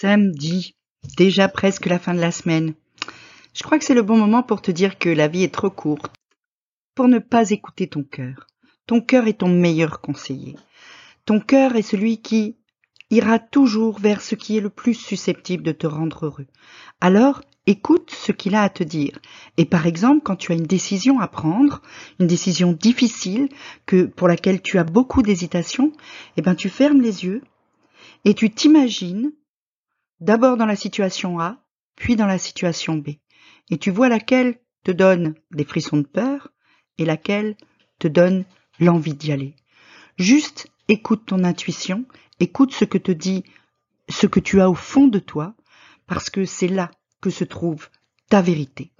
Samedi, déjà presque la fin de la semaine. Je crois que c'est le bon moment pour te dire que la vie est trop courte pour ne pas écouter ton cœur. Ton cœur est ton meilleur conseiller. Ton cœur est celui qui ira toujours vers ce qui est le plus susceptible de te rendre heureux. Alors, écoute ce qu'il a à te dire. Et par exemple, quand tu as une décision à prendre, une décision difficile, que, pour laquelle tu as beaucoup d'hésitation, eh ben, tu fermes les yeux et tu t'imagines d'abord dans la situation A, puis dans la situation B. Et tu vois laquelle te donne des frissons de peur et laquelle te donne l'envie d'y aller. Juste écoute ton intuition, écoute ce que te dit, ce que tu as au fond de toi, parce que c'est là que se trouve ta vérité.